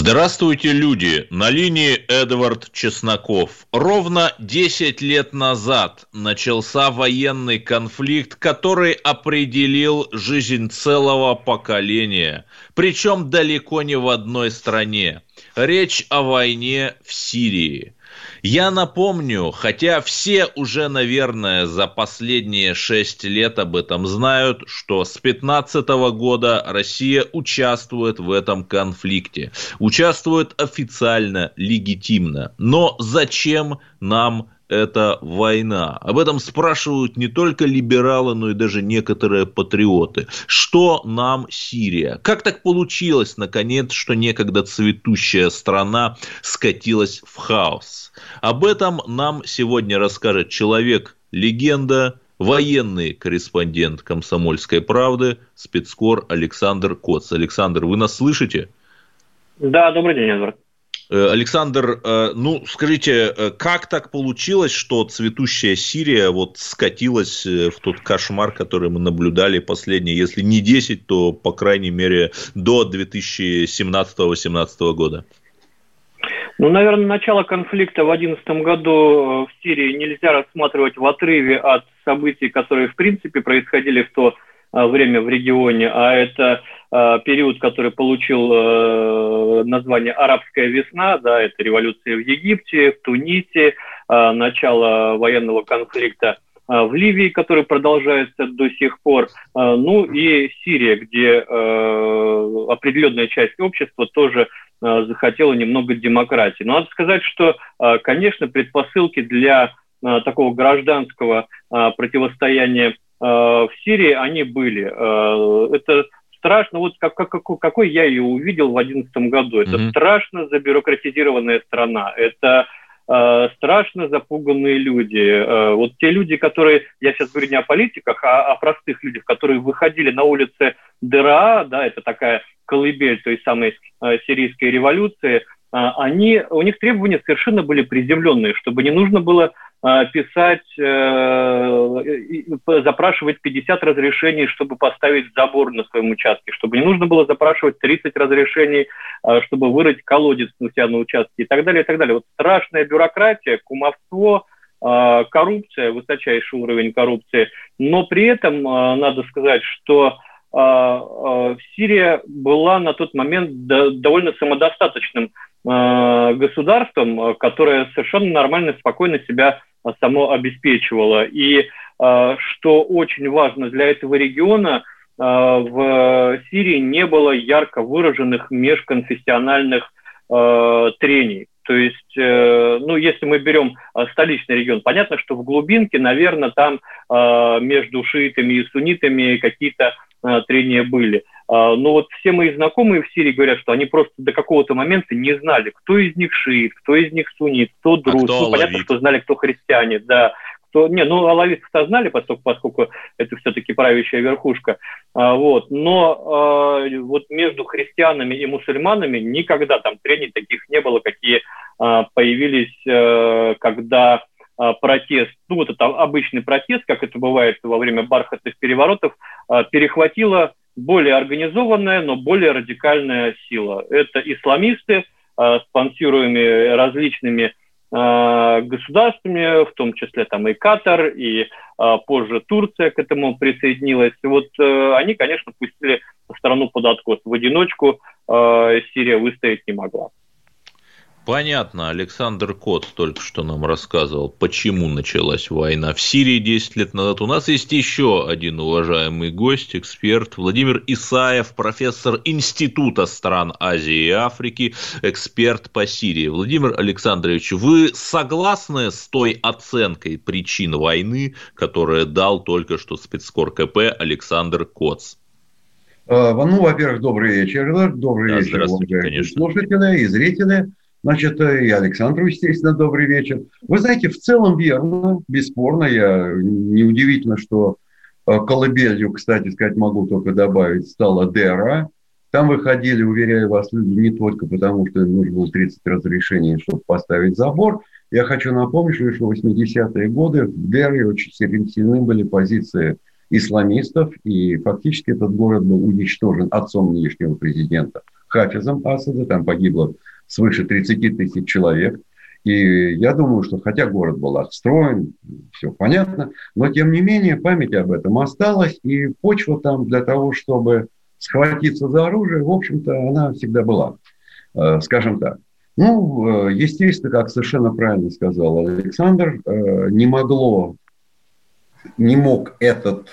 Здравствуйте, люди! На линии Эдвард Чесноков. Ровно 10 лет назад начался военный конфликт, который определил жизнь целого поколения. Причем далеко не в одной стране. Речь о войне в Сирии – я напомню, хотя все уже, наверное, за последние шесть лет об этом знают, что с 15 года Россия участвует в этом конфликте. Участвует официально, легитимно. Но зачем нам это война. Об этом спрашивают не только либералы, но и даже некоторые патриоты. Что нам Сирия? Как так получилось, наконец, что некогда цветущая страна скатилась в хаос? Об этом нам сегодня расскажет человек, легенда, военный корреспондент «Комсомольской правды», спецкор Александр Коц. Александр, вы нас слышите? Да, добрый день, Эдвард. Э, Александр, э, ну скажите, э, как так получилось, что цветущая Сирия вот скатилась в тот кошмар, который мы наблюдали последние, если не 10, то по крайней мере до 2017-2018 года? Ну, наверное, начало конфликта в 2011 году в Сирии нельзя рассматривать в отрыве от событий, которые в принципе происходили в то время в регионе, а это Э, период, который получил э, название «Арабская весна», да, это революция в Египте, в Тунисе, э, начало военного конфликта в Ливии, который продолжается до сих пор, ну и Сирия, где определенная часть общества тоже захотела немного демократии. Но надо сказать, что, конечно, предпосылки для такого гражданского противостояния в Сирии, они были. Это страшно, вот как, как, какой я ее увидел в 2011 году. Это mm-hmm. страшно забюрократизированная страна. Это э, страшно запуганные люди. Э, вот те люди, которые, я сейчас говорю не о политиках, а о простых людях, которые выходили на улицы ДРА, да, это такая колыбель той самой э, сирийской революции, э, они, у них требования совершенно были приземленные, чтобы не нужно было писать, э, запрашивать 50 разрешений, чтобы поставить забор на своем участке, чтобы не нужно было запрашивать 30 разрешений, а, чтобы вырыть колодец у себя на участке и так далее, и так далее. Вот страшная бюрократия, кумовство, коррупция, высочайший уровень коррупции, но при этом надо сказать, что Сирия была на тот момент довольно самодостаточным государством, которое совершенно нормально, спокойно себя само обеспечивало. И а, что очень важно для этого региона, а, в Сирии не было ярко выраженных межконфессиональных трений. То есть, э, ну, если мы берем столичный регион, понятно, что в глубинке, наверное, там между шиитами и суннитами какие-то трения были. Но вот все мои знакомые в Сирии говорят, что они просто до какого-то момента не знали, кто из них шиит, кто из них суннит, кто друз. А кто ну, понятно, что знали, кто христиане, да. Кто... Не, ну, алавитов-то знали, поскольку, поскольку это все-таки правящая верхушка. А, вот. Но а, вот между христианами и мусульманами никогда там трений таких не было, какие а, появились, а, когда протест, ну вот это обычный протест, как это бывает во время бархатных переворотов, перехватило более организованная, но более радикальная сила. Это исламисты, э, спонсируемые различными э, государствами, в том числе там и Катар, и э, позже Турция к этому присоединилась. Вот они, конечно, пустили страну под откос. В одиночку Сирия выстоять не могла. Понятно, Александр Кот только что нам рассказывал, почему началась война в Сирии 10 лет назад. У нас есть еще один уважаемый гость, эксперт Владимир Исаев, профессор Института стран Азии и Африки, эксперт по Сирии. Владимир Александрович, вы согласны с той оценкой причин войны, которую дал только что спецкор КП Александр Коц? Ну, во-первых, добрый вечер. Добрый да, вечер, уважаемые слушатели и зрители. Значит, и Александру, естественно, добрый вечер. Вы знаете, в целом верно, бесспорно. Я неудивительно, что колыбелью, кстати сказать, могу только добавить, стала Дера. Там выходили, уверяю вас, люди не только потому, что им нужно было 30 разрешений, чтобы поставить забор. Я хочу напомнить, что в 80-е годы в Дере очень сильны были позиции исламистов, и фактически этот город был уничтожен отцом нынешнего президента Хафизом Асада, там погибло свыше 30 тысяч человек. И я думаю, что хотя город был отстроен, все понятно, но тем не менее память об этом осталась, и почва там для того, чтобы схватиться за оружие, в общем-то, она всегда была, э, скажем так. Ну, э, естественно, как совершенно правильно сказал Александр, э, не могло, не мог этот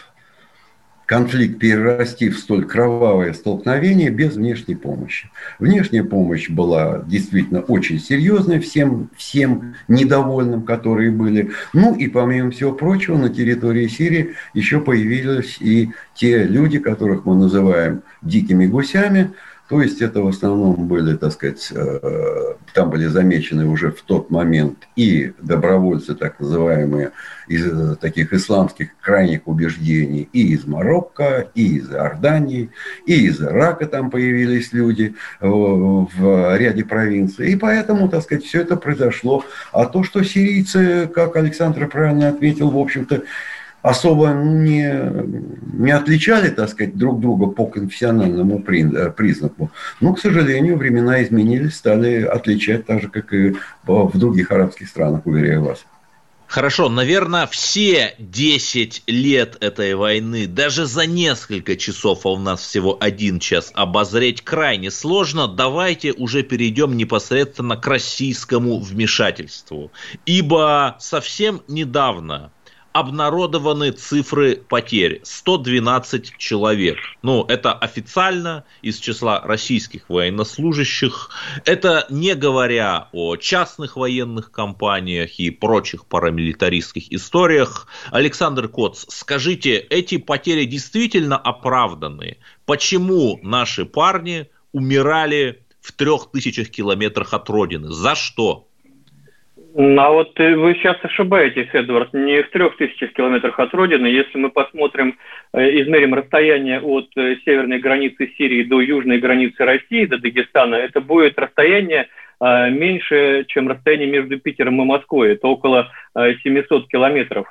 конфликт перерасти в столь кровавое столкновение без внешней помощи. Внешняя помощь была действительно очень серьезной всем, всем недовольным, которые были. Ну и помимо всего прочего, на территории Сирии еще появились и те люди, которых мы называем дикими гусями, то есть это в основном были, так сказать, э, там были замечены уже в тот момент и добровольцы, так называемые, из э, таких исламских крайних убеждений, и из Марокко, и из Иордании, и из Ирака там появились люди в ряде провинций. И поэтому, так сказать, все это произошло. А то, что сирийцы, как Александр правильно отметил, в общем-то, особо не, не отличали, так сказать, друг друга по конфессиональному э, признаку. Но, к сожалению, времена изменились, стали отличать так же, как и в других арабских странах, уверяю вас. Хорошо, наверное, все 10 лет этой войны, даже за несколько часов, а у нас всего один час, обозреть крайне сложно. Давайте уже перейдем непосредственно к российскому вмешательству. Ибо совсем недавно обнародованы цифры потерь. 112 человек. Ну, это официально из числа российских военнослужащих. Это не говоря о частных военных компаниях и прочих парамилитаристских историях. Александр Коц, скажите, эти потери действительно оправданы? Почему наши парни умирали в трех тысячах километрах от родины? За что? А вот э, вы сейчас ошибаетесь, Эдвард, не в трех тысячах километрах от Родины. Если мы посмотрим, э, измерим расстояние от э, северной границы Сирии до южной границы России, до Дагестана, это будет расстояние меньше, чем расстояние между Питером и Москвой. Это около 700 километров.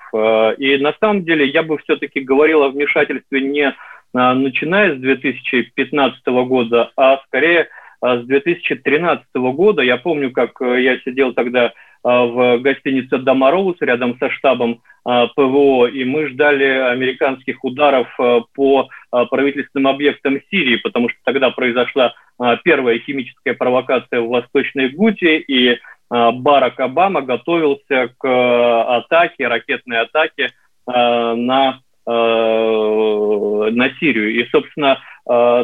И на самом деле я бы все-таки говорил о вмешательстве не начиная с 2015 года, а скорее с 2013 года. Я помню, как я сидел тогда в гостинице Домароус рядом со штабом а, ПВО, и мы ждали американских ударов а, по правительственным объектам Сирии, потому что тогда произошла первая химическая провокация в Восточной Гуте, и Барак Обама готовился к атаке, ракетной атаке на, на Сирию. И, собственно,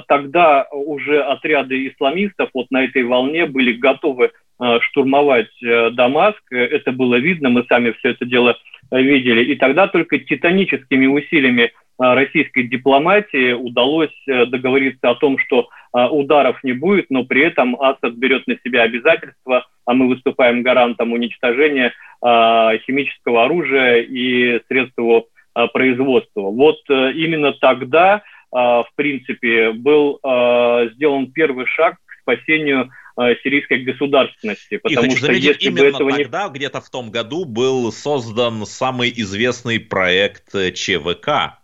тогда уже отряды исламистов вот на этой волне были готовы Э, штурмовать э, Дамаск. Это было видно, мы сами все это дело видели. И тогда только титаническими усилиями э, российской дипломатии удалось договориться о том, что ударов не будет, но при этом Асад берет на себя обязательства, а мы выступаем гарантом уничтожения химического оружия и средств его производства. Вот именно тогда, в принципе, был сделан первый шаг к спасению Э, сирийской государственности. Потому И хочу что заметить, если именно бы этого тогда, не... где-то в том году, был создан самый известный проект э, ЧВК.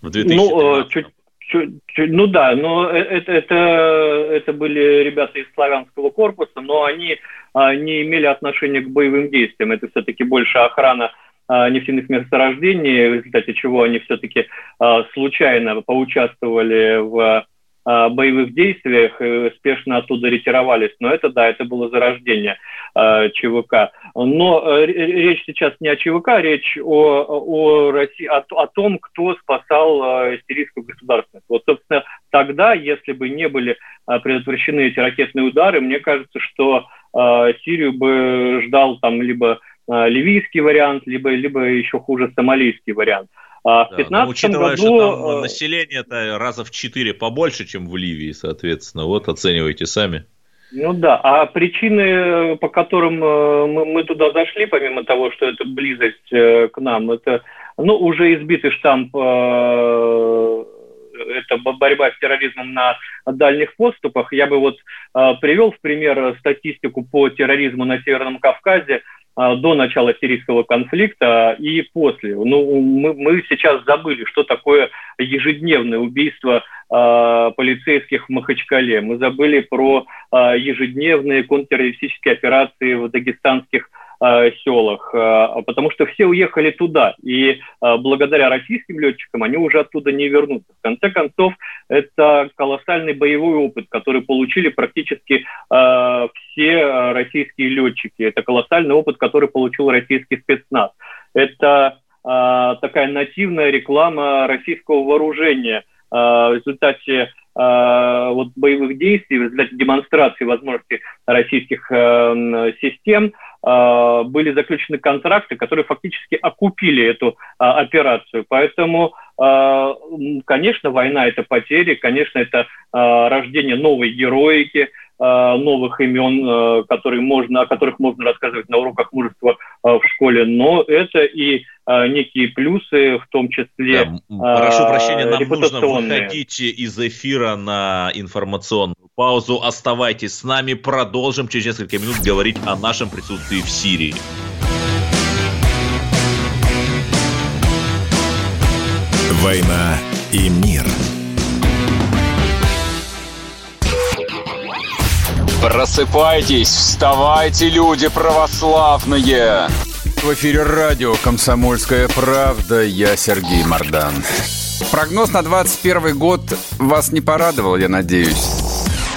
В 2013 ну, э, чуть, чуть, чуть, ну да, но это, это, это были ребята из славянского корпуса, но они не имели отношения к боевым действиям. Это все-таки больше охрана нефтяных месторождений, в результате чего они все-таки случайно поучаствовали в Э, боевых действиях и успешно оттуда ретировались. Но это, да, это было зарождение э, ЧВК. Но э, речь сейчас не о ЧВК, речь о, о, России, о, о том, кто спасал э, сирийскую государственность. Вот, собственно, тогда, если бы не были э, предотвращены эти ракетные удары, мне кажется, что э, Сирию бы ждал там либо э, ливийский вариант, либо, либо еще хуже сомалийский вариант. А в 15 да, учитывая, году... что там население это раза в 4 побольше, чем в Ливии, соответственно, вот оценивайте сами. Ну да, а причины, по которым мы, мы туда зашли, помимо того, что это близость к нам, это ну, уже избитый штамп это борьба с терроризмом на дальних подступах. Я бы вот э, привел в пример статистику по терроризму на Северном Кавказе э, до начала сирийского конфликта и после. Ну, мы, мы сейчас забыли, что такое ежедневное убийство э, полицейских в Махачкале. Мы забыли про э, ежедневные контртеррористические операции в дагестанских Э, селах, э, потому что все уехали туда, и э, благодаря российским летчикам они уже оттуда не вернутся. В конце концов, это колоссальный боевой опыт, который получили практически все российские летчики. Это колоссальный опыт, который получил российский спецназ. Это такая нативная реклама российского вооружения. В результате вот боевых действий, в результате демонстрации возможностей российских систем, а, были заключены контракты, которые фактически окупили эту а, операцию. Поэтому, а, конечно, война – это потери, конечно, это рождение новой героики, новых имен, которые можно, о которых можно рассказывать на уроках мужества в школе, но это и некие плюсы, в том числе да, Прошу прощения, нам нужно выходить из эфира на информационную паузу. Оставайтесь с нами. Продолжим через несколько минут говорить о нашем присутствии в Сирии. «Война и мир». Просыпайтесь, вставайте, люди православные! В эфире радио «Комсомольская правда». Я Сергей Мордан. Прогноз на 21 год вас не порадовал, я надеюсь.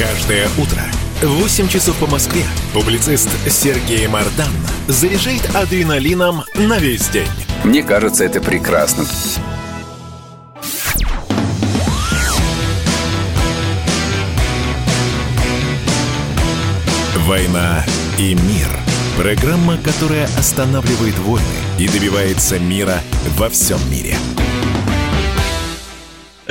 Каждое утро в 8 часов по Москве публицист Сергей Мардан заряжает адреналином на весь день. Мне кажется, это прекрасно. «Война и мир» – программа, которая останавливает войны и добивается мира во всем мире –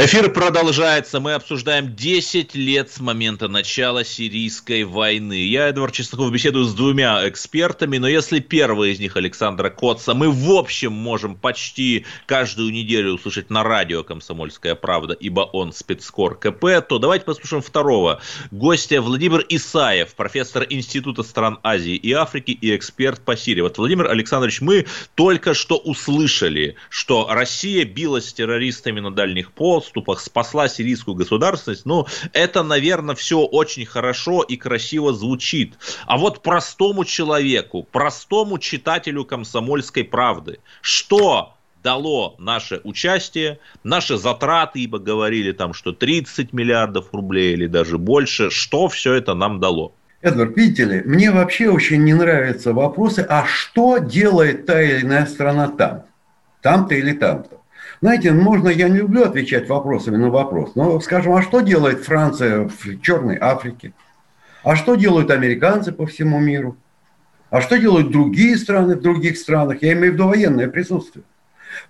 Эфир продолжается. Мы обсуждаем 10 лет с момента начала сирийской войны. Я, Эдвард Чесноков, беседую с двумя экспертами, но если первый из них, Александра Котца, мы в общем можем почти каждую неделю услышать на радио «Комсомольская правда», ибо он спецкор КП, то давайте послушаем второго гостя Владимир Исаев, профессор Института стран Азии и Африки и эксперт по Сирии. Вот, Владимир Александрович, мы только что услышали, что Россия билась с террористами на дальних полз, подступах спасла сирийскую государственность, ну, это, наверное, все очень хорошо и красиво звучит. А вот простому человеку, простому читателю комсомольской правды, что дало наше участие, наши затраты, ибо говорили там, что 30 миллиардов рублей или даже больше, что все это нам дало? Эдвард, видите ли, мне вообще очень не нравятся вопросы, а что делает та или иная страна там? Там-то или там-то? Знаете, можно, я не люблю отвечать вопросами на вопрос, но скажем, а что делает Франция в Черной Африке? А что делают американцы по всему миру? А что делают другие страны в других странах? Я имею в виду военное присутствие.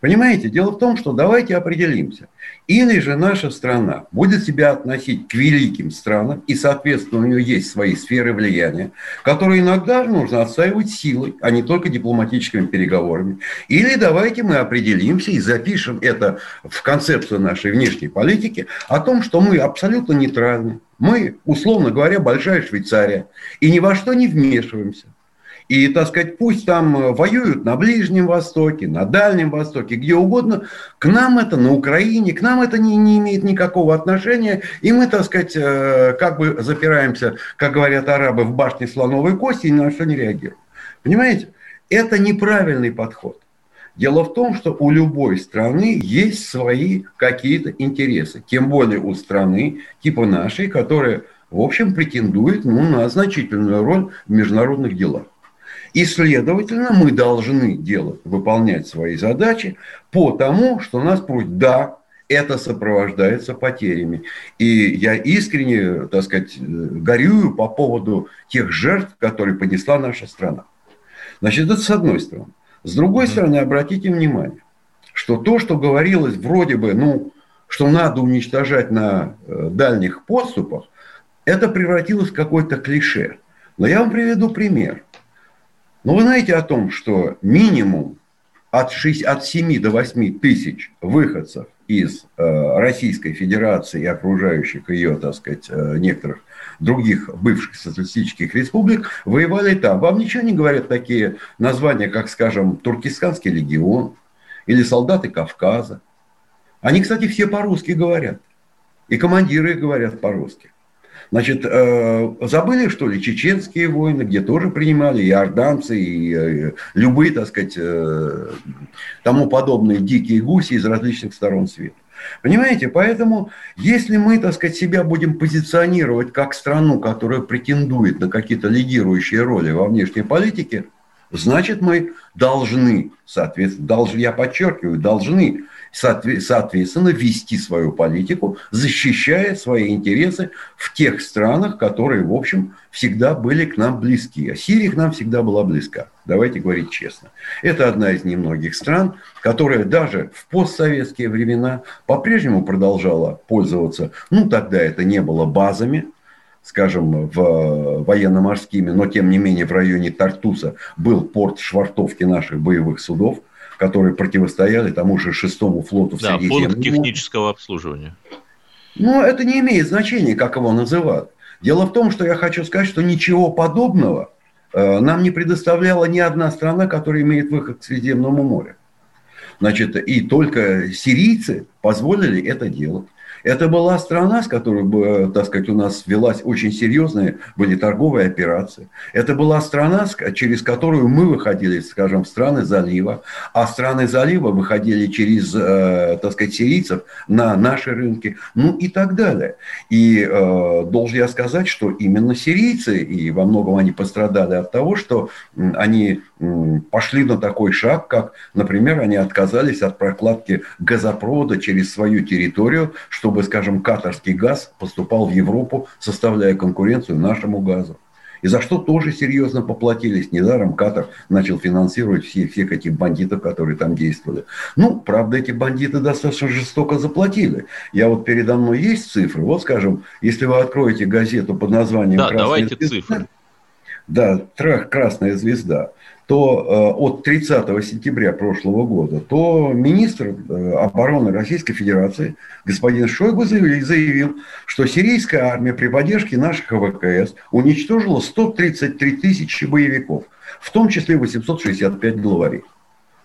Понимаете, дело в том, что давайте определимся. Или же наша страна будет себя относить к великим странам, и, соответственно, у нее есть свои сферы влияния, которые иногда нужно отстаивать силой, а не только дипломатическими переговорами. Или давайте мы определимся и запишем это в концепцию нашей внешней политики о том, что мы абсолютно нейтральны. Мы, условно говоря, большая Швейцария, и ни во что не вмешиваемся. И, так сказать, пусть там э, воюют на Ближнем Востоке, на Дальнем Востоке, где угодно. К нам это, на Украине, к нам это не, не имеет никакого отношения. И мы, так сказать, э, как бы запираемся, как говорят арабы, в башне слоновой кости и ни на что не реагируем. Понимаете? Это неправильный подход. Дело в том, что у любой страны есть свои какие-то интересы. Тем более у страны типа нашей, которая в общем, претендует ну, на значительную роль в международных делах. И, следовательно, мы должны делать, выполнять свои задачи по тому, что нас просят. Да, это сопровождается потерями. И я искренне, так сказать, горюю по поводу тех жертв, которые понесла наша страна. Значит, это с одной стороны. С другой стороны, обратите внимание, что то, что говорилось вроде бы, ну, что надо уничтожать на э, дальних подступах, это превратилось в какое-то клише. Но я вам приведу пример. Ну, вы знаете о том, что минимум от, 6, от 7 до 8 тысяч выходцев из э, Российской Федерации и окружающих ее, так сказать, э, некоторых других бывших социалистических республик воевали там. Вам ничего не говорят такие названия, как, скажем, Туркестанский легион или солдаты Кавказа. Они, кстати, все по-русски говорят. И командиры говорят по-русски. Значит, э, забыли, что ли, чеченские войны, где тоже принимали и орданцы, и э, любые, так сказать, э, тому подобные дикие гуси из различных сторон света. Понимаете, поэтому если мы, так сказать, себя будем позиционировать как страну, которая претендует на какие-то лидирующие роли во внешней политике, значит мы должны, соответственно, должны, я подчеркиваю, должны соответственно, вести свою политику, защищая свои интересы в тех странах, которые, в общем, всегда были к нам близки. А Сирия к нам всегда была близка. Давайте говорить честно. Это одна из немногих стран, которая даже в постсоветские времена по-прежнему продолжала пользоваться, ну, тогда это не было базами, скажем, в военно-морскими, но тем не менее в районе Тартуса был порт швартовки наших боевых судов – которые противостояли тому же шестому флоту в Да, пункт технического обслуживания. Но это не имеет значения, как его называют. Дело в том, что я хочу сказать, что ничего подобного э, нам не предоставляла ни одна страна, которая имеет выход к Средиземному морю. Значит, и только сирийцы позволили это делать. Это была страна, с которой, э, так сказать, у нас велась очень серьезные были торговые операции. Это была страна, через которую мы выходили, скажем, в страны залива, а страны залива выходили через, э, так сказать, сирийцев на наши рынки, ну и так далее. И э, должен я сказать, что именно сирийцы, и во многом они пострадали от того, что они пошли на такой шаг, как, например, они отказались от прокладки газопровода через свою территорию, чтобы, скажем, катарский газ поступал в Европу, составляя конкуренцию нашему газу. И за что тоже серьезно поплатились. Недаром Катар начал финансировать всех, всех этих бандитов, которые там действовали. Ну, правда, эти бандиты достаточно жестоко заплатили. Я вот передо мной есть цифры. Вот, скажем, если вы откроете газету под названием да, «Красная давайте звезда», цифры. Да, «Красная звезда», то э, от 30 сентября прошлого года, то министр э, обороны Российской Федерации господин Шойгу заявил, что сирийская армия при поддержке наших ВКС уничтожила 133 тысячи боевиков, в том числе 865 главарей.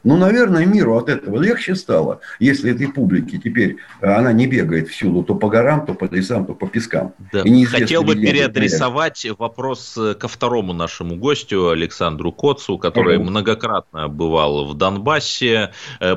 Ну, наверное, миру от этого легче стало, если этой публике теперь э, она не бегает всюду то по горам, то по лесам, то по пескам. Да. Хотел бы переадресовать вопрос э, ко второму нашему гостю, Александру Коцу, который Пожалуйста. многократно бывал в Донбассе. Э,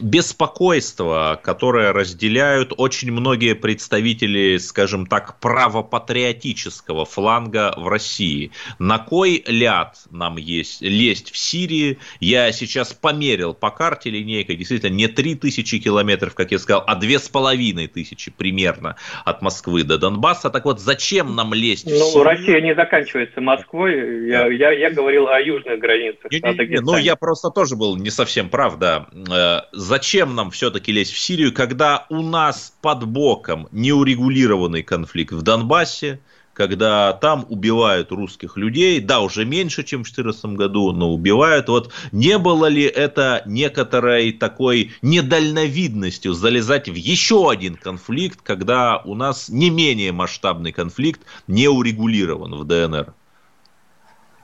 беспокойство, которое разделяют очень многие представители, скажем так, правопатриотического фланга в России. На кой ляд нам есть лезть в Сирии? Я сейчас по померил по карте линейкой, действительно, не 3000 километров, как я сказал, а 2500 примерно от Москвы до Донбасса. Так вот, зачем нам лезть Ну, Сирию? Россия не заканчивается Москвой. Я, я, я говорил о южных границах. Не, не, не, ну, я просто тоже был не совсем прав, да. Э, зачем нам все-таки лезть в Сирию, когда у нас под боком неурегулированный конфликт в Донбассе, когда там убивают русских людей, да, уже меньше, чем в 2014 году, но убивают. Вот не было ли это некоторой такой недальновидностью залезать в еще один конфликт, когда у нас не менее масштабный конфликт не урегулирован в ДНР?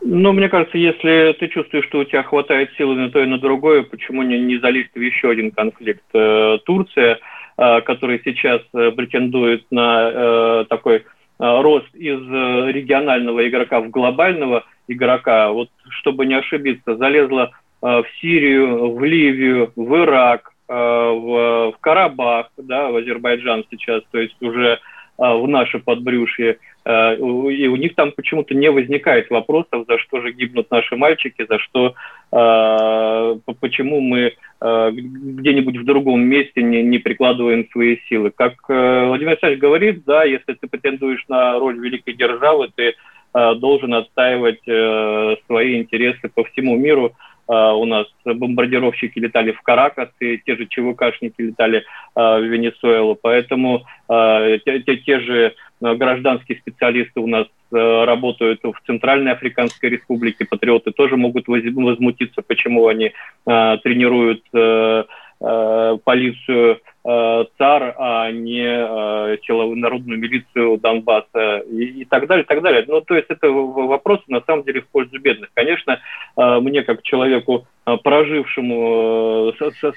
Ну, мне кажется, если ты чувствуешь, что у тебя хватает силы на то и на другое, почему не, не залезть в еще один конфликт? Э, Турция, э, который сейчас э, претендует на такой рост из э, регионального игрока в глобального игрока, вот чтобы не ошибиться, залезла э, в Сирию, в Ливию, в Ирак, в Карабах, да, в Азербайджан сейчас, то есть уже в наше подбрюшье, и у них там почему-то не возникает вопросов, за что же гибнут наши мальчики, за что, почему мы где-нибудь в другом месте не, не прикладываем свои силы. Как Владимир Александрович говорит, да, если ты претендуешь на роль великой державы, ты должен отстаивать свои интересы по всему миру, у нас бомбардировщики летали в Каракас, и те же ЧВКшники летали а, в Венесуэлу. Поэтому а, те, те, те же гражданские специалисты у нас работают в Центральной Африканской Республике. Патриоты тоже могут возмутиться, почему они тренируют полицию Э, ЦАР, а не э, народную милицию Донбасса и, и так далее, и так далее. Ну, то есть это вопросы на самом деле в пользу бедных. Конечно, э, мне как человеку, прожившему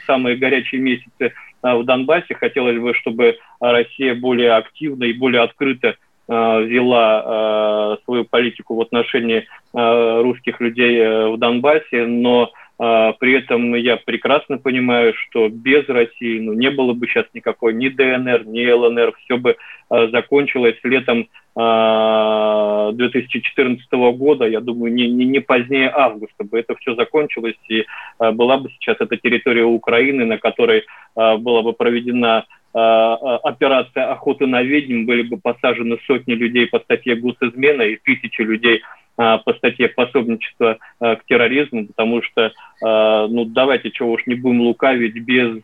самые горячие месяцы в Донбассе, хотелось бы, чтобы Россия более активно и более открыто вела свою политику в отношении русских людей в Донбассе, но при этом я прекрасно понимаю, что без России ну, не было бы сейчас никакой ни ДНР, ни ЛНР. Все бы а, закончилось летом 2014 а, года, я думаю, не, не, не позднее августа бы это все закончилось, и была бы сейчас эта территория Украины, на которой была бы проведена операция охоты на ведьм, были бы посажены сотни людей по статье госизмена и тысячи людей а, по статье пособничества а, к терроризму, потому что, а, ну, давайте, чего уж не будем лукавить, без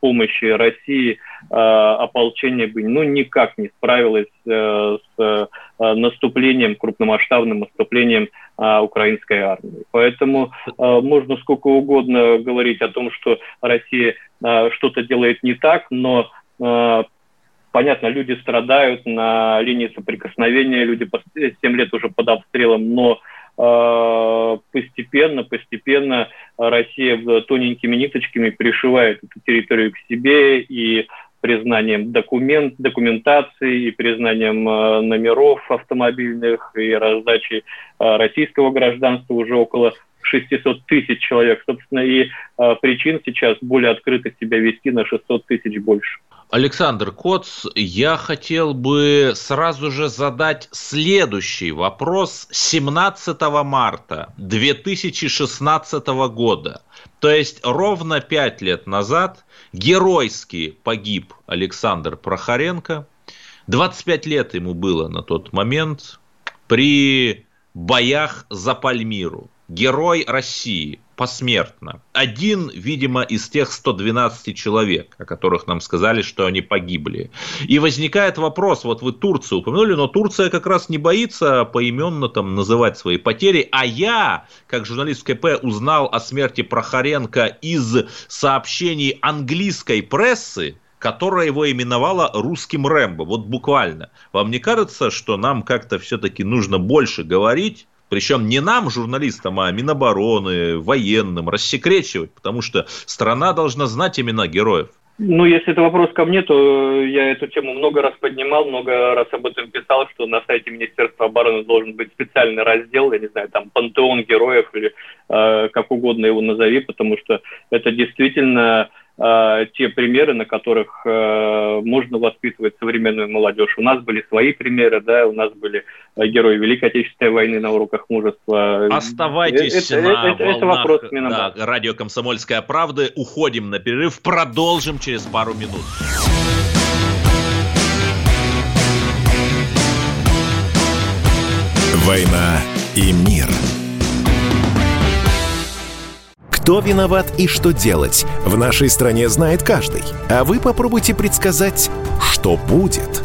помощи России ополчение бы, ну, никак не справилось с наступлением, крупномасштабным наступлением украинской армии. Поэтому можно сколько угодно говорить о том, что Россия что-то делает не так, но Понятно, люди страдают на линии соприкосновения, люди 7 лет уже под обстрелом, но э, постепенно, постепенно Россия тоненькими ниточками пришивает эту территорию к себе и признанием документ, документации и признанием э, номеров автомобильных и раздачей э, российского гражданства уже около 600 тысяч человек. Собственно, и причин сейчас более открыто себя вести на 600 тысяч больше. Александр Коц, я хотел бы сразу же задать следующий вопрос 17 марта 2016 года. То есть ровно пять лет назад геройски погиб Александр Прохоренко. 25 лет ему было на тот момент при боях за Пальмиру. Герой России – посмертно. Один, видимо, из тех 112 человек, о которых нам сказали, что они погибли. И возникает вопрос, вот вы Турцию упомянули, но Турция как раз не боится поименно там называть свои потери, а я, как журналист КП, узнал о смерти Прохоренко из сообщений английской прессы, которая его именовала русским Рэмбо. Вот буквально. Вам не кажется, что нам как-то все-таки нужно больше говорить причем не нам, журналистам, а Минобороны, военным, рассекречивать, потому что страна должна знать имена героев. Ну, если это вопрос ко мне, то я эту тему много раз поднимал, много раз об этом писал, что на сайте Министерства обороны должен быть специальный раздел, я не знаю, там, пантеон героев или э, как угодно его назови, потому что это действительно Э, те примеры, на которых э, можно воспитывать современную молодежь. У нас были свои примеры, да, у нас были э, герои Великой Отечественной войны на уроках мужества. Оставайтесь это, на это, волнах это вопрос да, радио «Комсомольская правда». Уходим на перерыв, продолжим через пару минут. «Война и мир» Кто виноват и что делать, в нашей стране знает каждый. А вы попробуйте предсказать, что будет.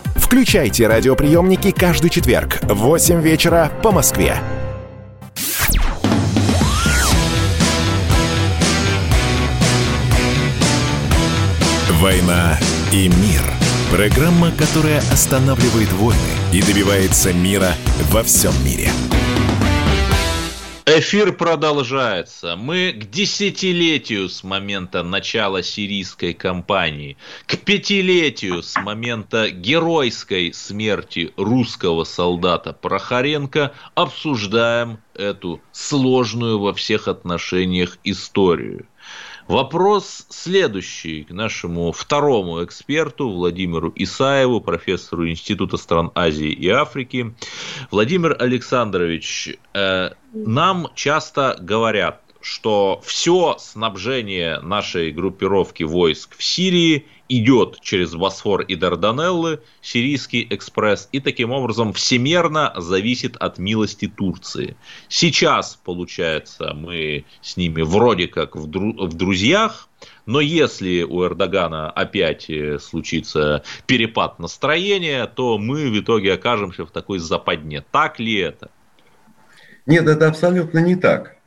Включайте радиоприемники каждый четверг в 8 вечера по Москве. «Война и мир» – программа, которая останавливает войны и добивается мира во всем мире. Эфир продолжается. Мы к десятилетию с момента начала сирийской кампании, к пятилетию с момента геройской смерти русского солдата Прохоренко обсуждаем эту сложную во всех отношениях историю. Вопрос следующий к нашему второму эксперту Владимиру Исаеву, профессору Института стран Азии и Африки. Владимир Александрович, э, нам часто говорят, что все снабжение нашей группировки войск в Сирии идет через Босфор и Дарданеллы, Сирийский экспресс, и таким образом всемерно зависит от милости Турции. Сейчас, получается, мы с ними вроде как в, дру- в друзьях, но если у Эрдогана опять э, случится перепад настроения, то мы в итоге окажемся в такой западне. Так ли это? Нет, это абсолютно не так.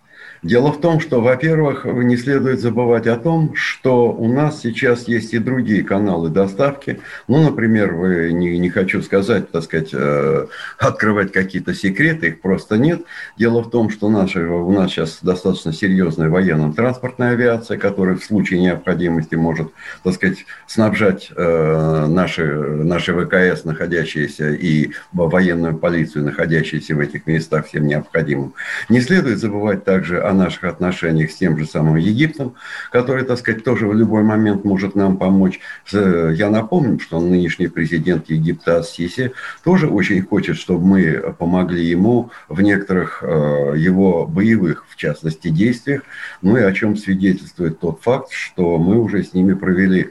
Дело в том, что, во-первых, не следует забывать о том, что у нас сейчас есть и другие каналы доставки. Ну, например, вы не, не хочу сказать, так сказать, э, открывать какие-то секреты, их просто нет. Дело в том, что наша, у нас сейчас достаточно серьезная военно-транспортная авиация, которая в случае необходимости может, так сказать, снабжать э, наши, наши ВКС, находящиеся, и военную полицию, находящиеся в этих местах, всем необходимым. Не следует забывать также о наших отношениях с тем же самым Египтом, который, так сказать, тоже в любой момент может нам помочь. Я напомню, что нынешний президент Египта Ассиси тоже очень хочет, чтобы мы помогли ему в некоторых э, его боевых, в частности, действиях, ну и о чем свидетельствует тот факт, что мы уже с ними провели Э,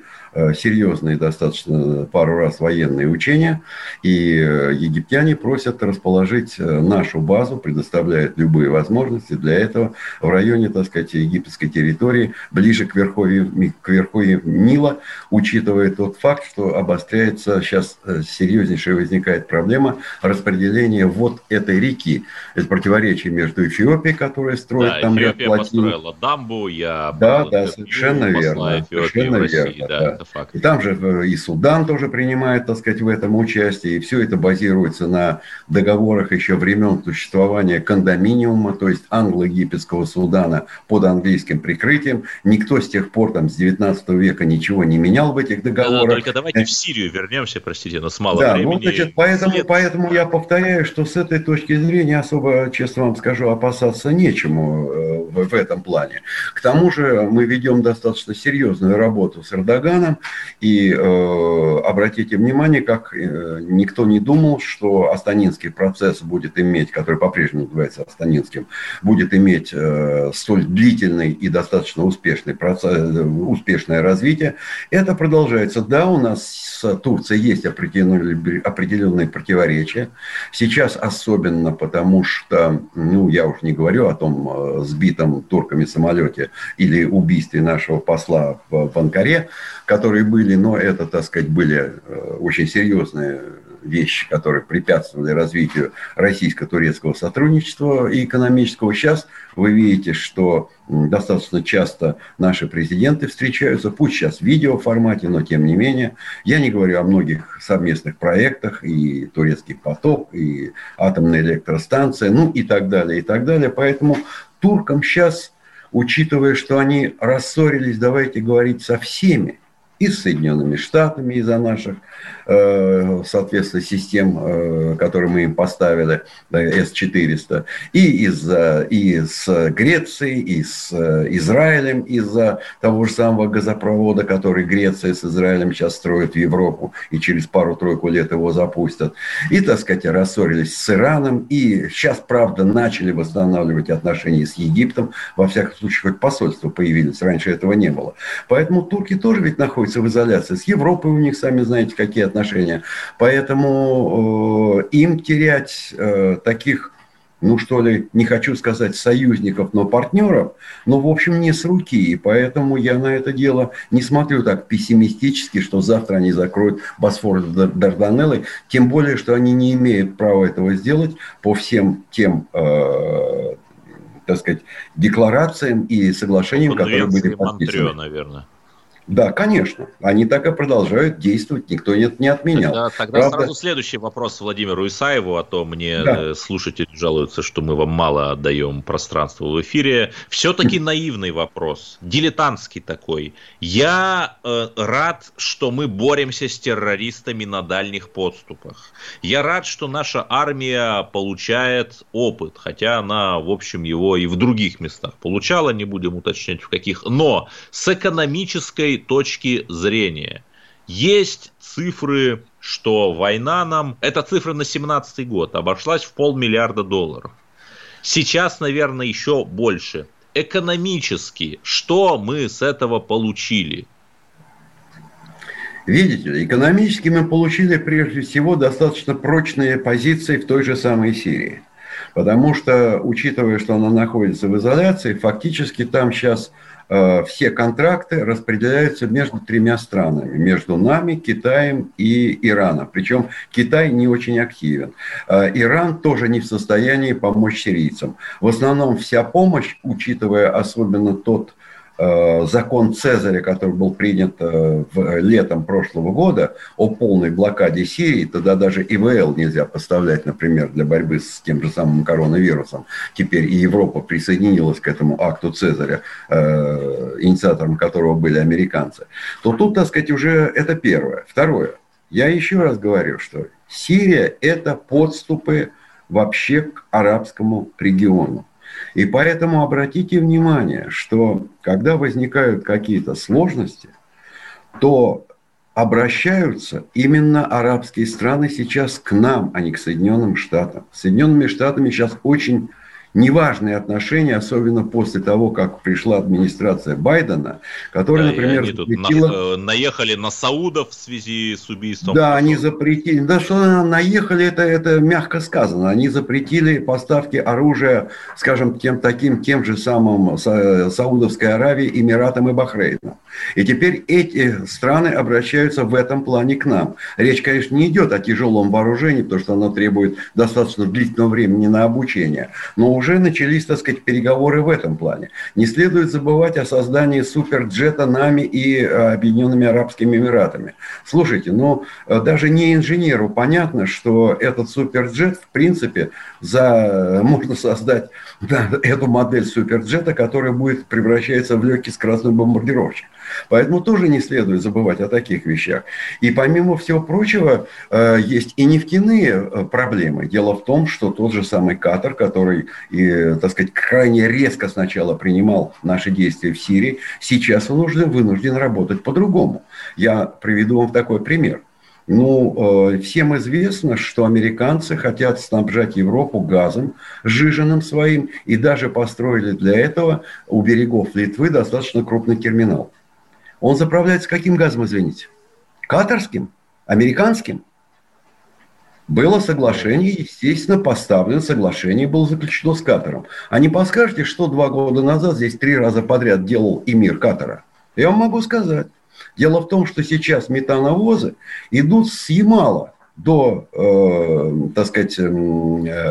серьезные достаточно пару раз военные учения, и э, египтяне просят расположить э, нашу базу, предоставляют любые возможности для этого в районе, так сказать, египетской территории, ближе к верховью, к верховью Нила, учитывая тот факт, что обостряется сейчас серьезнейшая возникает проблема распределения вот этой реки. Это противоречие между Эфиопией, которая строит да, там Эфиопия ряд плотин. построила дамбу, я да, да, совершенно верно. Совершенно верно, да. да это факт. И там же э, и Судан тоже принимает, так сказать, в этом участие, и все это базируется на договорах еще времен существования кондоминиума, то есть англо-египетского Судана под английским прикрытием. Никто с тех пор, там, с 19 века ничего не менял в этих договорах. Да, только давайте в Сирию вернемся, простите, но с мало да, времени. Ну, значит, поэтому, поэтому я повторяю, что с этой точки зрения особо, честно вам скажу, опасаться нечему э, в этом плане. К тому же мы ведем достаточно серьезную работу с Эрдоганом, и э, обратите внимание, как э, никто не думал, что Астанинский процесс будет иметь, который по-прежнему называется Астанинским, будет иметь э, столь длительный и достаточно успешный процесс, успешное развитие. Это продолжается. Да, у нас с Турцией есть определенные, определенные противоречия. Сейчас особенно потому, что, ну, я уж не говорю о том э, сбитом турками самолете или убийстве нашего посла в, в Анкаре, которые были, но это, так сказать, были э, очень серьезные вещи, которые препятствовали развитию российско-турецкого сотрудничества и экономического. Сейчас вы видите, что достаточно часто наши президенты встречаются, пусть сейчас в видеоформате, но тем не менее. Я не говорю о многих совместных проектах, и турецкий поток, и атомная электростанция, ну и так далее, и так далее. Поэтому туркам сейчас, учитывая, что они рассорились, давайте говорить со всеми, и с Соединенными Штатами из-за наших Э, соответственно, систем, э, которые мы им поставили, С-400, и, из, и с Грецией, и с э, Израилем из-за того же самого газопровода, который Греция с Израилем сейчас строит в Европу, и через пару-тройку лет его запустят. И, так сказать, рассорились с Ираном, и сейчас, правда, начали восстанавливать отношения с Египтом, во всяком случае, хоть посольства появились, раньше этого не было. Поэтому турки тоже ведь находятся находятся в изоляции. С Европой у них, сами знаете, какие отношения. Поэтому э, им терять э, таких ну что ли, не хочу сказать союзников, но партнеров, но, в общем, не с руки. И поэтому я на это дело не смотрю так пессимистически, что завтра они закроют Босфор с Дарданеллой, тем более, что они не имеют права этого сделать по всем тем э, так сказать, декларациям и соглашениям, которые были подписаны. Монтрео, наверное. Да, конечно. Они так и продолжают действовать, никто не, не отменял. Тогда, тогда Правда... сразу следующий вопрос Владимиру Исаеву, а то мне да. Э, слушатели жалуются, что мы вам мало отдаем пространства в эфире. Все-таки наивный вопрос, дилетантский такой. Я э, рад, что мы боремся с террористами на дальних подступах. Я рад, что наша армия получает опыт, хотя она, в общем, его и в других местах получала, не будем уточнять в каких. Но с экономической своей точки зрения. Есть цифры, что война нам, это цифры на 17 год, обошлась в полмиллиарда долларов. Сейчас, наверное, еще больше. Экономически, что мы с этого получили? Видите экономически мы получили прежде всего достаточно прочные позиции в той же самой Сирии. Потому что, учитывая, что она находится в изоляции, фактически там сейчас все контракты распределяются между тремя странами, между нами, Китаем и Ираном. Причем Китай не очень активен. Э, Иран тоже не в состоянии помочь сирийцам. В основном вся помощь, учитывая особенно тот Э, закон Цезаря, который был принят э, в, летом прошлого года о полной блокаде Сирии, тогда даже ИВЛ нельзя поставлять, например, для борьбы с тем же самым коронавирусом. Теперь и Европа присоединилась к этому акту Цезаря, э, инициатором которого были американцы. То тут, так сказать, уже это первое. Второе. Я еще раз говорю, что Сирия – это подступы вообще к арабскому региону. И поэтому обратите внимание, что когда возникают какие-то сложности, то обращаются именно арабские страны сейчас к нам, а не к Соединенным Штатам. С Соединенными Штатами сейчас очень неважные отношения, особенно после того, как пришла администрация Байдена, которая, да, например, запретила... на, э, наехали на Саудов в связи с убийством. Да, они запретили. Да, что наехали, это, это мягко сказано. Они запретили поставки оружия, скажем, тем таким, тем же самым Саудовской Аравии, Эмиратам и Бахрейном. И теперь эти страны обращаются в этом плане к нам. Речь, конечно, не идет о тяжелом вооружении, потому что оно требует достаточно длительного времени на обучение. Но уже начались, так сказать, переговоры в этом плане. Не следует забывать о создании суперджета нами и э, Объединенными Арабскими Эмиратами. Слушайте, ну э, даже не инженеру понятно, что этот суперджет, в принципе, за, можно создать да, эту модель суперджета, которая будет превращаться в легкий скоростной бомбардировщик. Поэтому тоже не следует забывать о таких вещах. И помимо всего прочего, э, есть и нефтяные э, проблемы. Дело в том, что тот же самый Катар, который, и, так сказать, крайне резко сначала принимал наши действия в Сирии, сейчас вынужден, вынужден работать по-другому. Я приведу вам такой пример. Ну, э, всем известно, что американцы хотят снабжать Европу газом, сжиженным своим, и даже построили для этого у берегов Литвы достаточно крупный терминал. Он заправляется каким газом, извините? Катарским? Американским? Было соглашение, естественно, поставлено соглашение, было заключено с Катаром. А не подскажете, что два года назад здесь три раза подряд делал эмир Катара? Я вам могу сказать. Дело в том, что сейчас метановозы идут с Ямала до, э, так сказать, э,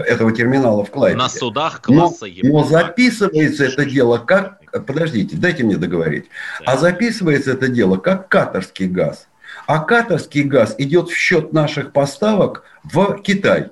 этого терминала в Клайпеде. На судах класса но, но записывается это дело как подождите, дайте мне договорить. А записывается это дело как катарский газ. А катарский газ идет в счет наших поставок в Китай.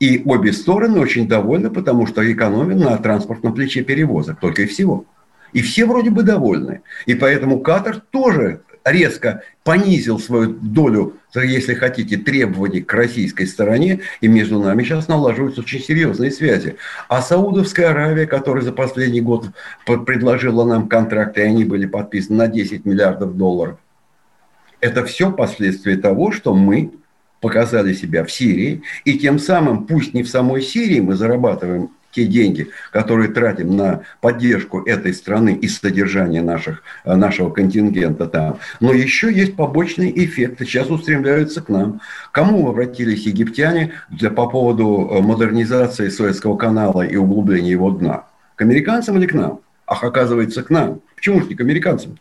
И обе стороны очень довольны, потому что экономим на транспортном плече перевозок, только и всего. И все вроде бы довольны. И поэтому Катар тоже резко понизил свою долю, если хотите, требований к российской стороне, и между нами сейчас налаживаются очень серьезные связи. А Саудовская Аравия, которая за последний год предложила нам контракты, и они были подписаны на 10 миллиардов долларов, это все последствия того, что мы показали себя в Сирии, и тем самым, пусть не в самой Сирии мы зарабатываем те деньги, которые тратим на поддержку этой страны и содержание наших, э, нашего контингента там. Но еще есть побочные эффекты, сейчас устремляются к нам. Кому обратились египтяне для, по поводу э, модернизации Суэцкого канала и углубления его дна? К американцам или к нам? Ах, оказывается, к нам. Почему же не к американцам-то?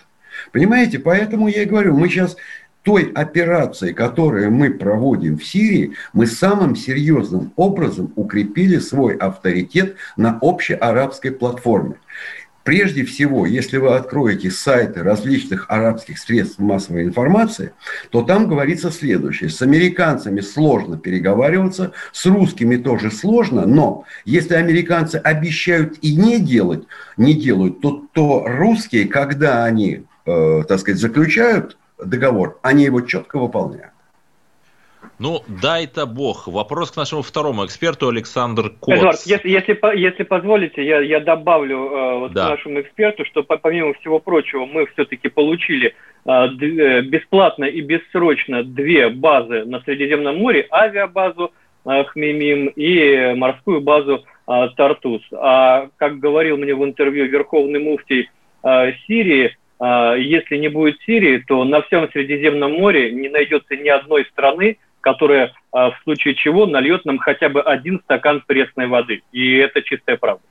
Понимаете, поэтому я и говорю, мы сейчас той операции, которую мы проводим в Сирии, мы самым серьезным образом укрепили свой авторитет на общеарабской платформе. Прежде всего, если вы откроете сайты различных арабских средств массовой информации, то там говорится следующее. С американцами сложно переговариваться, с русскими тоже сложно, но если американцы обещают и не делать, не делают, то, то русские, когда они, так сказать, заключают договор, они его четко выполняют. Ну, дай-то бог. Вопрос к нашему второму эксперту Александр Коц. Эдуард, если, если, если позволите, я, я добавлю э, вот да. к нашему эксперту, что помимо всего прочего мы все-таки получили э, д, бесплатно и бессрочно две базы на Средиземном море, авиабазу э, Хмимим и морскую базу э, Тартус. А как говорил мне в интервью верховный муфтий э, Сирии, если не будет Сирии, то на всем Средиземном море не найдется ни одной страны, которая а, в случае чего нальет нам хотя бы один стакан пресной воды. И это чистая правда.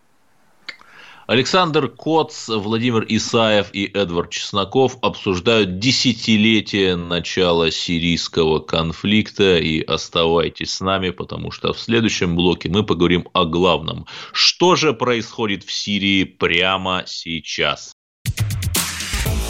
Александр Коц, Владимир Исаев и Эдвард Чесноков обсуждают десятилетие начала сирийского конфликта. И оставайтесь с нами, потому что в следующем блоке мы поговорим о главном. Что же происходит в Сирии прямо сейчас?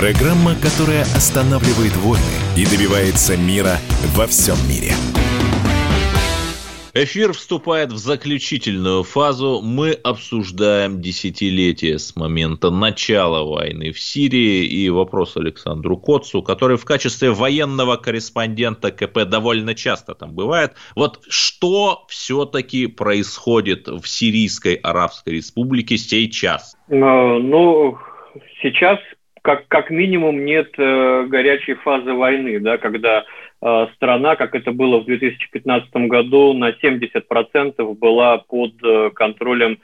программа, которая останавливает войны и добивается мира во всем мире – Эфир вступает в заключительную фазу. Мы обсуждаем десятилетие с момента начала войны в Сирии и вопрос Александру Коцу, который в качестве военного корреспондента КП довольно часто там бывает. Вот что все-таки происходит в Сирийской Арабской Республике сейчас? Э, ну, сейчас как, как минимум нет э, горячей фазы войны, да, когда Э, страна, как это было в 2015 году, на 70% была под э, контролем э,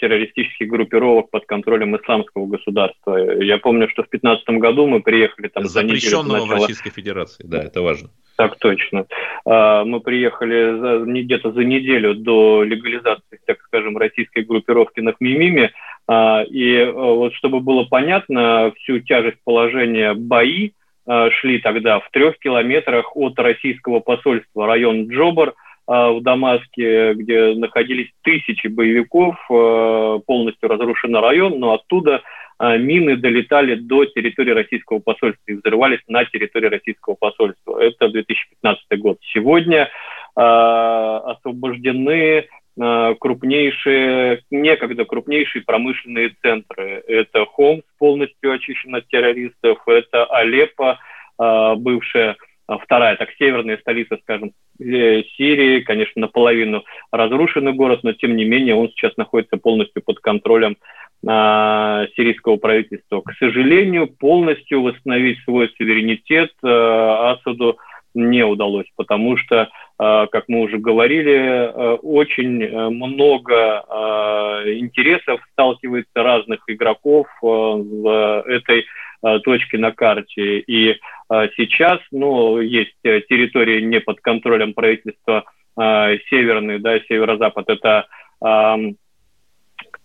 террористических группировок под контролем исламского государства. Я помню, что в 2015 году мы приехали там за неделю Запрещенного в Российской Федерации, да, это важно. Так точно. Мы приехали где-то за неделю до легализации, так скажем, российской группировки на Хмимиме. И вот чтобы было понятно всю тяжесть положения бои, Э, шли тогда в трех километрах от российского посольства, район Джобар э, в Дамаске, где находились тысячи боевиков, э, полностью разрушен район, но оттуда мины долетали до территории российского посольства и взрывались на территории российского посольства. Это 2015 год. Сегодня освобождены крупнейшие, некогда крупнейшие промышленные центры. Это Хомс, полностью очищен от террористов, это Алеппо, а, бывшая а, вторая, так, северная столица, скажем, э, Сирии, конечно, наполовину разрушенный город, но тем не менее он сейчас находится полностью под контролем э, сирийского правительства. К сожалению, полностью восстановить свой суверенитет э, Асаду не удалось, потому что, э, как мы уже говорили, э, очень много э, интересов сталкивается разных игроков в этой точке на карте. И сейчас, ну, есть территории не под контролем правительства северный, да, северо-запад, это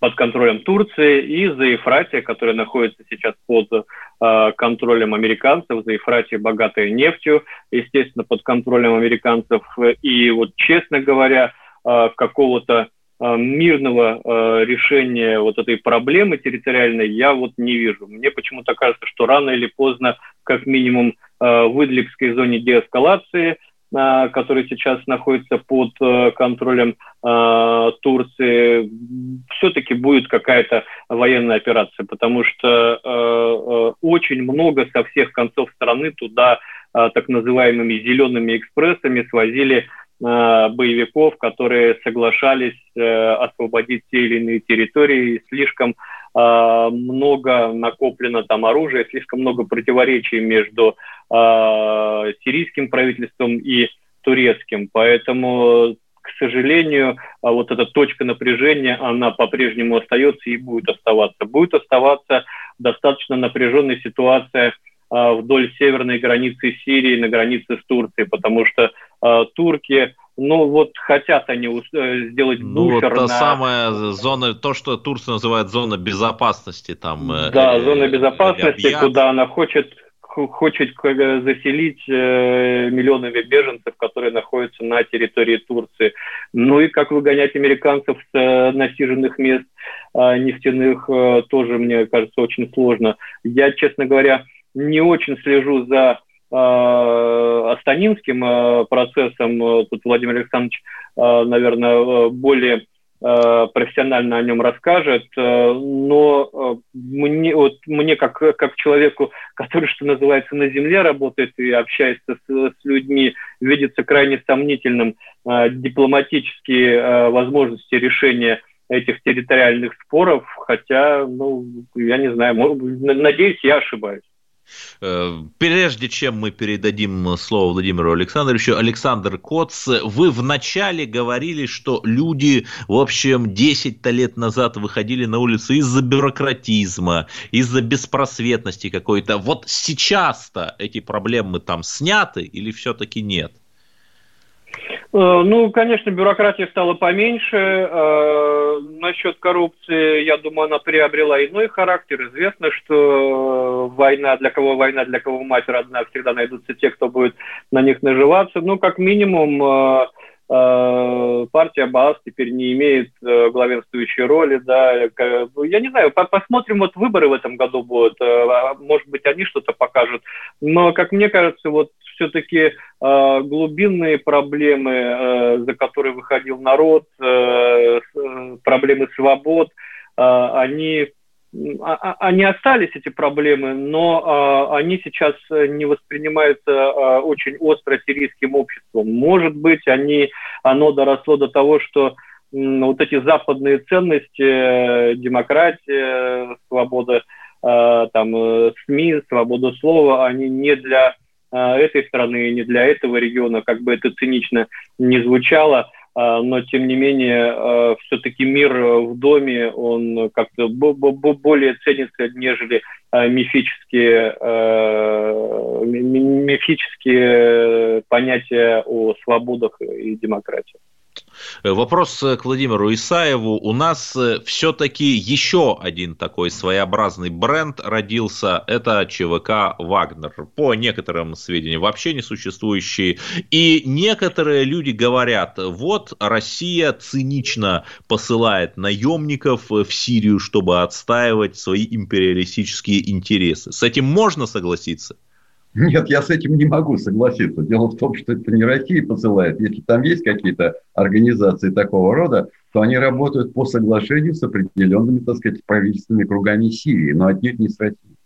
под контролем Турции, и за Заефратия, которая находится сейчас под э, контролем американцев. За Заефратия богатая нефтью, естественно, под контролем американцев. И вот, честно говоря, э, какого-то мирного решения вот этой проблемы территориальной я вот не вижу. Мне почему-то кажется, что рано или поздно, как минимум в Идлибской зоне деэскалации – который сейчас находится под э, контролем э, Турции, все-таки будет какая-то военная операция, потому что э, очень много со всех концов страны туда так называемыми зелеными экспрессами свозили боевиков, которые соглашались освободить те или иные территории. Слишком много накоплено там оружия, слишком много противоречий между Э, сирийским правительством и турецким. Поэтому, к сожалению, вот эта точка напряжения, она по-прежнему остается и будет оставаться. Будет оставаться достаточно напряженная ситуация вдоль северной границы Сирии, на границе с Турцией, потому что э, турки ну вот хотят они э, сделать ну, буфер вот та на... самая зона, то, что Турция называет зона безопасности там. Да, э, зона безопасности, э, куда она хочет хочет э, заселить э, миллионами беженцев, которые находятся на территории Турции. Ну и как выгонять американцев с э, насиженных мест нефтяных тоже, мне кажется, очень сложно. Я, честно говоря, не очень слежу за Астанинским процессом. Тут Владимир Александрович, наверное, более Э, профессионально о нем расскажет, э, но э, мне, вот, мне как, как человеку, который, что называется, на земле работает и общается с, с людьми, видится крайне сомнительным дипломатические возможности решения этих территориальных споров, хотя, ну, я не знаю, надеюсь, я ошибаюсь. Э, прежде чем мы передадим слово Владимиру Александровичу, Александр Коц, вы вначале говорили, что люди, в общем, 10 лет назад выходили на улицу из-за бюрократизма, из-за беспросветности какой-то. Вот сейчас-то эти проблемы там сняты или все-таки нет? Э, ну, конечно, бюрократии стало поменьше. Э, насчет коррупции, я думаю, она приобрела иной характер. Известно, что война, для кого война, для кого мать родная, всегда найдутся те, кто будет на них наживаться. Ну, как минимум, э, партия БАС теперь не имеет главенствующей роли, да, ну, я не знаю, посмотрим, вот выборы в этом году будут, а, может быть, они что-то покажут, но, как мне кажется, вот все-таки э, глубинные проблемы, э, за которые выходил народ, э, э проблемы свобод, э, они они остались, эти проблемы, но э, они сейчас не воспринимаются э, очень остро сирийским обществом. Может быть, они, оно доросло до того, что э, вот эти западные ценности, э, демократия, свобода э, там, э, СМИ, свобода слова, они не для Э, этой страны, не для этого региона, как бы это цинично не звучало, э, но тем не менее э, все-таки мир в доме, он как-то более ценится, нежели мифические, мифические понятия о свободах и демократии. Э, вопрос э, к Владимиру Исаеву. У нас э, все-таки еще один такой своеобразный бренд родился. Это ЧВК «Вагнер». По некоторым сведениям вообще не существующий. И некоторые люди говорят, вот Россия цинично посылает наемников в Сирию, чтобы отстаивать свои империалистические интересы. С этим можно согласиться? Нет, я с этим не могу согласиться. Дело в том, что это не Россия посылает. Если там есть какие-то организации такого рода, то они работают по соглашению с определенными, так сказать, правительственными кругами Сирии, но отнюдь не с Россией.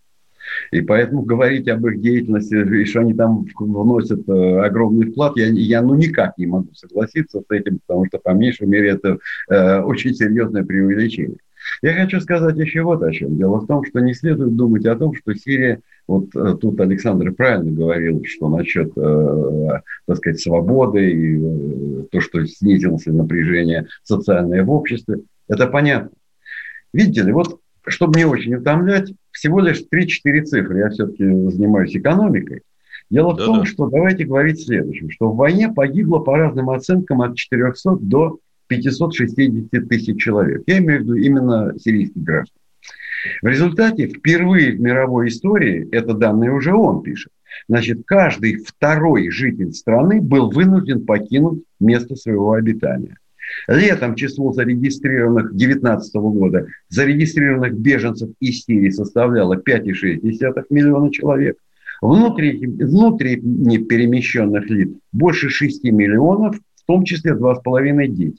И поэтому говорить об их деятельности, и что они там вносят э, огромный вклад, я, я ну никак не могу согласиться с этим, потому что, по меньшей мере, это э, очень серьезное преувеличение. Я хочу сказать еще вот о чем. Дело в том, что не следует думать о том, что Сирия, вот э, тут Александр правильно говорил, что насчет, э, так сказать, свободы и э, то, что снизилось напряжение социальное в обществе, это понятно. Видите ли, вот чтобы не очень утомлять, всего лишь 3-4 цифры. Я все-таки занимаюсь экономикой. Дело да, в том, да. что давайте говорить следующем, что в войне погибло по разным оценкам от 400 до 560 тысяч человек. Я имею в виду именно сирийских граждан. В результате впервые в мировой истории, это данные уже он пишет, значит, каждый второй житель страны был вынужден покинуть место своего обитания. Летом число зарегистрированных 2019 года зарегистрированных беженцев из Сирии составляло 5,6 миллиона человек. Внутренне, внутренне перемещенных лиц больше 6 миллионов, в том числе 2,5 дети.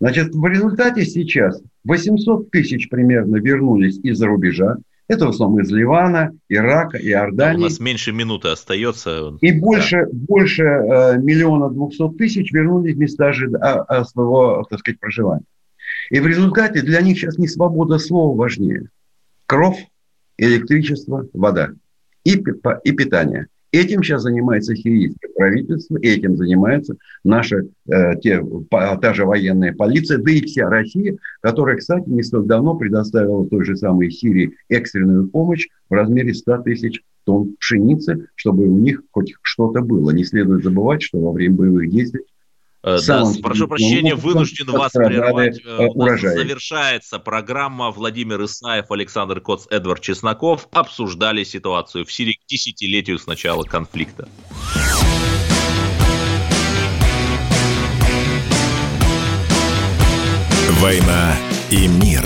Значит, в результате сейчас 800 тысяч примерно вернулись из-за рубежа. Это в основном из Ливана, Ирака, Иордании. у нас меньше минуты остается. И больше, да. больше э, миллиона двухсот тысяч вернулись в места а, а, своего, так сказать, проживания. И в результате для них сейчас не свобода слова важнее. Кровь, электричество, вода и, и питание – Этим сейчас занимается сирийское правительство, этим занимается наша э, те, та же военная полиция, да и вся Россия, которая, кстати, не столь давно предоставила той же самой Сирии экстренную помощь в размере 100 тысяч тонн пшеницы, чтобы у них хоть что-то было. Не следует забывать, что во время боевых действий Э, да, прошу прощения, вынужден вас прервать. Э, у нас завершается программа. Владимир Исаев, Александр Коц, Эдвард Чесноков обсуждали ситуацию в Сирии к десятилетию с начала конфликта. «Война и мир»